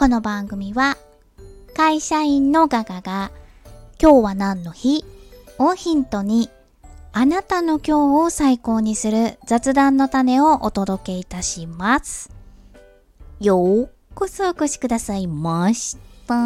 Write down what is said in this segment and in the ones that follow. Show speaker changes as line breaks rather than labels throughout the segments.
この番組は会社員のガガが今日は何の日？をヒントにあなたの今日を最高にする雑談の種をお届けいたします。ようこそお越しくださいました。え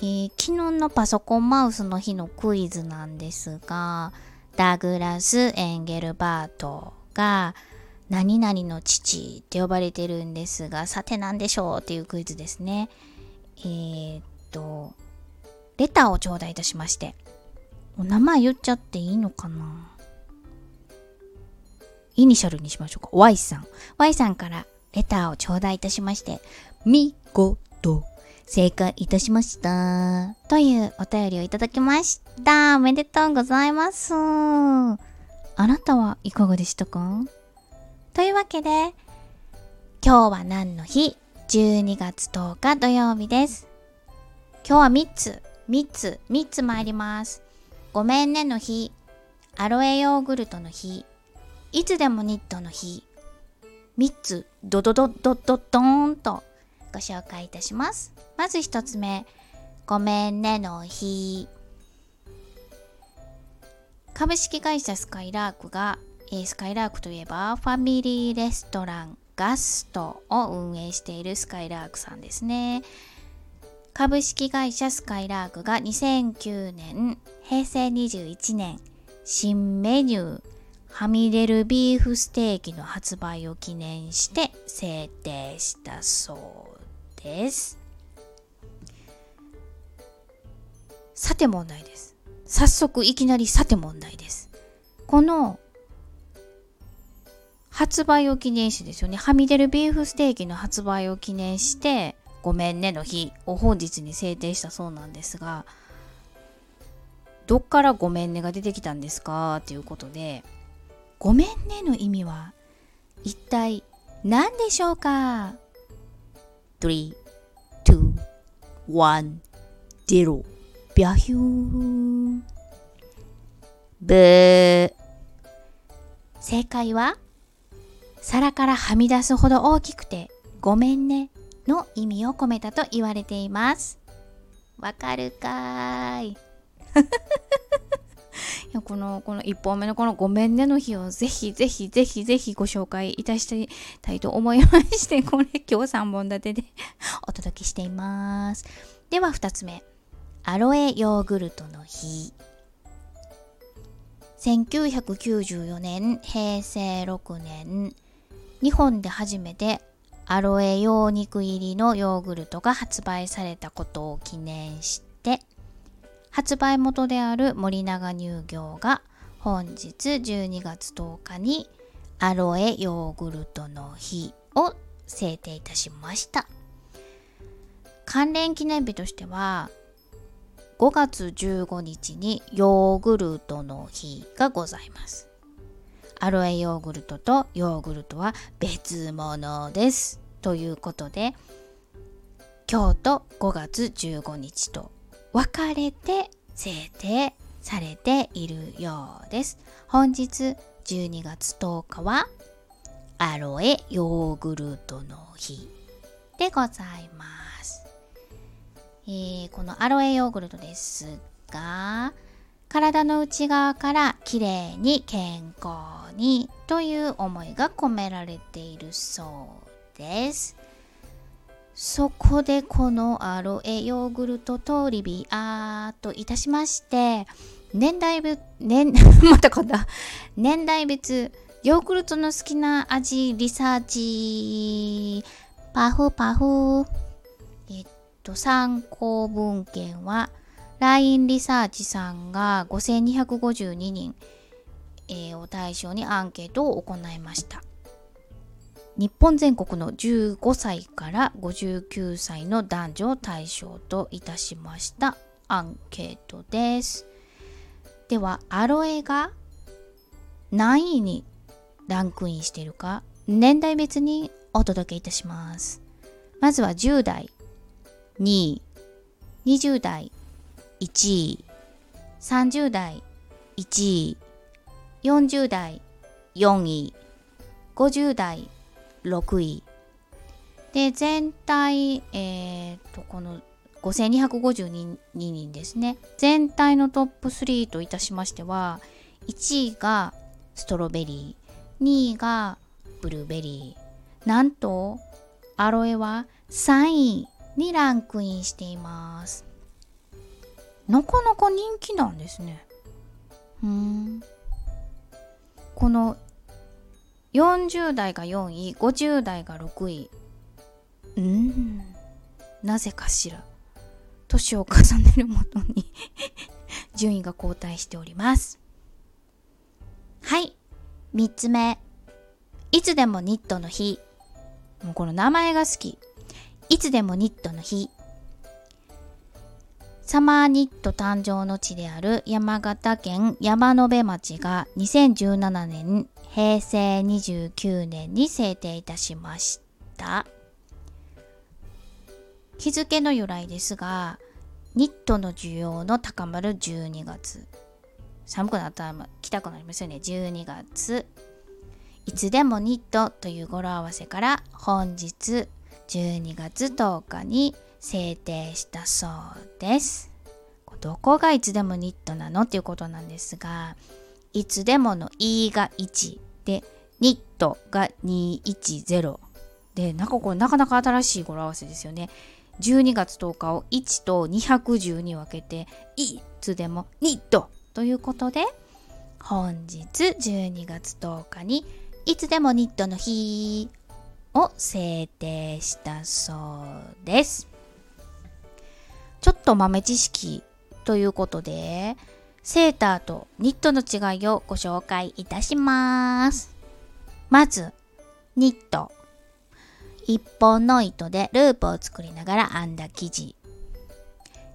ー昨日のパソコンマウスの日のクイズなんですが、ダグラス・エンゲルバートが何々の父って呼ばれてるんですが、さて何でしょうっていうクイズですね。えーっと、レターを頂戴いたしまして、お名前言っちゃっていいのかな？イニシャルにしましょうか。Y さん。Y さんからレターを頂戴いたしまして、見事正解いたしました。というお便りをいただきました。おめでとうございます。あなたはいかがでしたか？というわけで、今日は何の日 ?12 月10日土曜日です。今日は3つ、3つ、3つ参ります。ごめんねの日、アロエヨーグルトの日、いつでもニットの日、3つ、ドドドドドドーンとご紹介いたします。まず1つ目、ごめんねの日。株式会社スカイラークが、えスカイラークといえばファミリーレストランガストを運営しているスカイラークさんですね。株式会社スカイラークが2009年、平成21年、新メニュー、はみ出るビーフステーキの発売を記念して制定したそうです。さて問題です。早速いきなりさて問題です。この発売を記念してですよね。はみ出るビーフステーキの発売を記念して、ごめんねの日を本日に制定したそうなんですが、どっからごめんねが出てきたんですかということで、ごめんねの意味は一体何でしょうか ?3、2、1、0、ビャヒュー。ブー。正解は？皿からはみ出すほど大きくてごめんねの意味を込めたと言われています。わかるかい。いやこのこの1本目のこの「ごめんね」の日をぜひぜひぜひぜひご紹介いたしたいと思いまして これ今日3本立てでお届けしていますでは2つ目アロエヨーグルトの日1994年平成6年日本で初めてアロエ用肉入りのヨーグルトが発売されたことを記念して発売元である森永乳業が本日12月10日にアロエヨーグルトの日を制定いたしました。関連記念日としては5月15日にヨーグルトの日がございます。アロエヨーグルトとヨーグルトは別物ですということで今日と5月15日と分かれて制定されているようです。本日12月10日はアロエヨーグルトの日でございます。えーこのアロエヨーグルトですが体の内側からきれいに健康にという思いが込められているそうです。そこでこのアロエヨーグルトとリビアーといたしまして年代別年 またこんな年代別ヨーグルトの好きな味リサーチ。パフパフ。えっと参考文献は LINE リサーチさんが5252人、えーを対象にアンケートを行いました日本全国の15歳から59歳の男女を対象といたしましたアンケートです。では、アロエが何位にランクインしているか、年代別にお届けいたします。まずは10代2位、20代1位、30代1位、40代4位、50代6位。で、全体えっ、とこの5252人ですね。全体のトップ3といたしましては1位がストロベリー2位がブルーベリー。なんとアロエは3位にランクインしています。なかなか人気なんですね。うん。この40代が4位50代が6位うん。なぜかしら。年を重ねるもとに 順位が後退しております。はい。3つ目。いつでもニットの日。もうこの名前が好き。いつでもニットの日。サマーニット誕生の地である山形県山辺町が2017年平成29年に制定いたしました。日付の由来ですがニットの需要の高まる12月。寒くなったら来たくなりますよね。12月。いつでもニットという語呂合わせから本日12月10日に制定したそうです。どこがいつでもニットなの？っていうことなんですが、いつでもの E が1で、ニットが210で、なんかこれなかなか新しい語呂合わせですよね。12月10日を1と210に分けて、いつでもニットということで、本日12月10日にいつでもニットの日を制定したそうです。ちょっと豆知識ということで、セーターとニットの違いをご紹介いたします。まず、ニット。一本の糸でループを作りながら編んだ生地。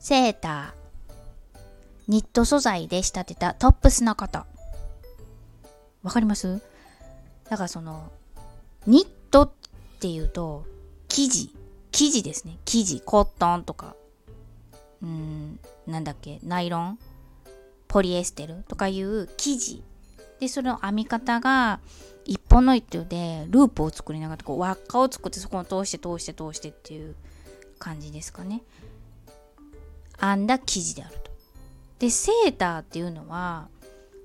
セーター。ニット素材で仕立てたトップスのこと。わかります？だからその、ニットっていうと、生地、生地ですね。生地、コットンとか、うん、なんだっけ、ナイロン、ポリエステルとかいう生地。で、その編み方が、一本の糸でループを作りながら、こう輪っかを作ってそこを通して通して通してっていう感じですかね。編んだ生地であると。で、セーターっていうのは、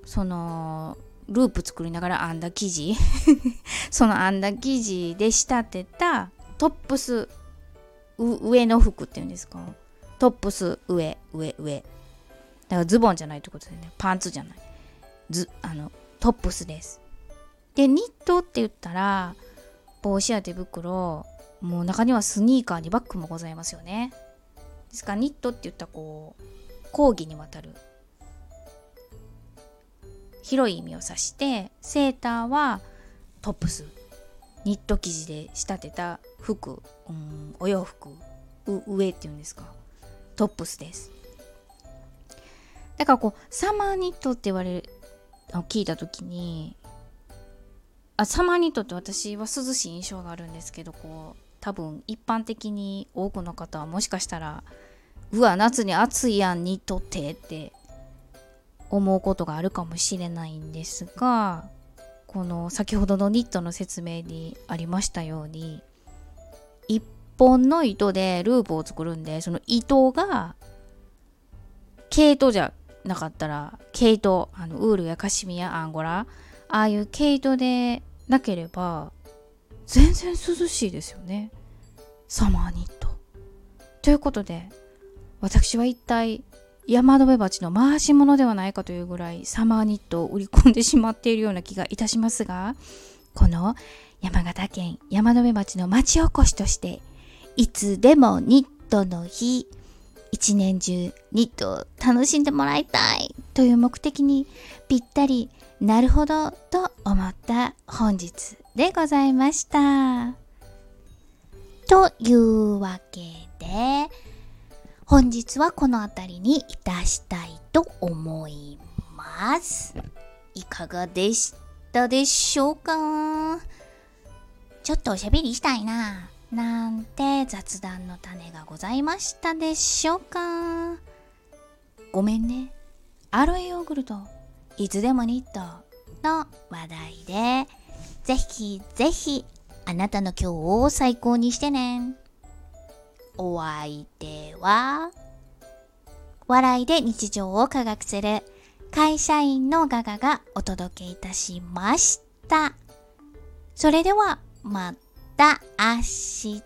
その、ループ作りながら編んだ生地 その編んだ生地で仕立てたトップス上の服っていうんですかトップス上上上。だからズボンじゃないってことですね。パンツじゃない。ずあのトップスです。でニットって言ったら帽子や手袋もう中にはスニーカーにバッグもございますよね。ですからニットって言ったらこう講義にわたる。広い意味を指してセーターはトップス。ニット生地で仕立てた服、うん、お洋服う上っていうんですか。トップスです。だからこうサマーニットって言われるの聞いた時にあサマーニットって私は涼しい印象があるんですけどこう多分一般的に多くの方はもしかしたらうわ夏に暑いやんニットってって思うことがあるかもしれないんですがこの先ほどのニットの説明にありましたように一本の糸でループを作るんでその糸が毛糸じゃなかったら毛糸あのウールやカシミヤアンゴラああいう毛糸でなければ全然涼しいですよね。サマーニット。ということで私は一体山辺鉢の回し物ではないかというぐらいサマーニットを売り込んでしまっているような気がいたしますがこの山形県山辺町の町おこしとしていつでもニットの日一年中ニットを楽しんでもらいたいという目的にぴったりなるほどと思った本日でございました。というわけで本日はこの辺りにいたしたいと思います。いかがでしたでしょうか？ちょっとおしゃべりしたいな。なんて雑談の種がございましたでしょうかごめんね。アロエヨーグルト、いつでもニットの話題で、ぜひぜひあなたの今日を最高にしてね。お相手は、笑いで日常を科学する会社員のガガがお届けいたしました。それでは、またた明日。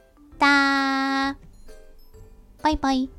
バイバイ。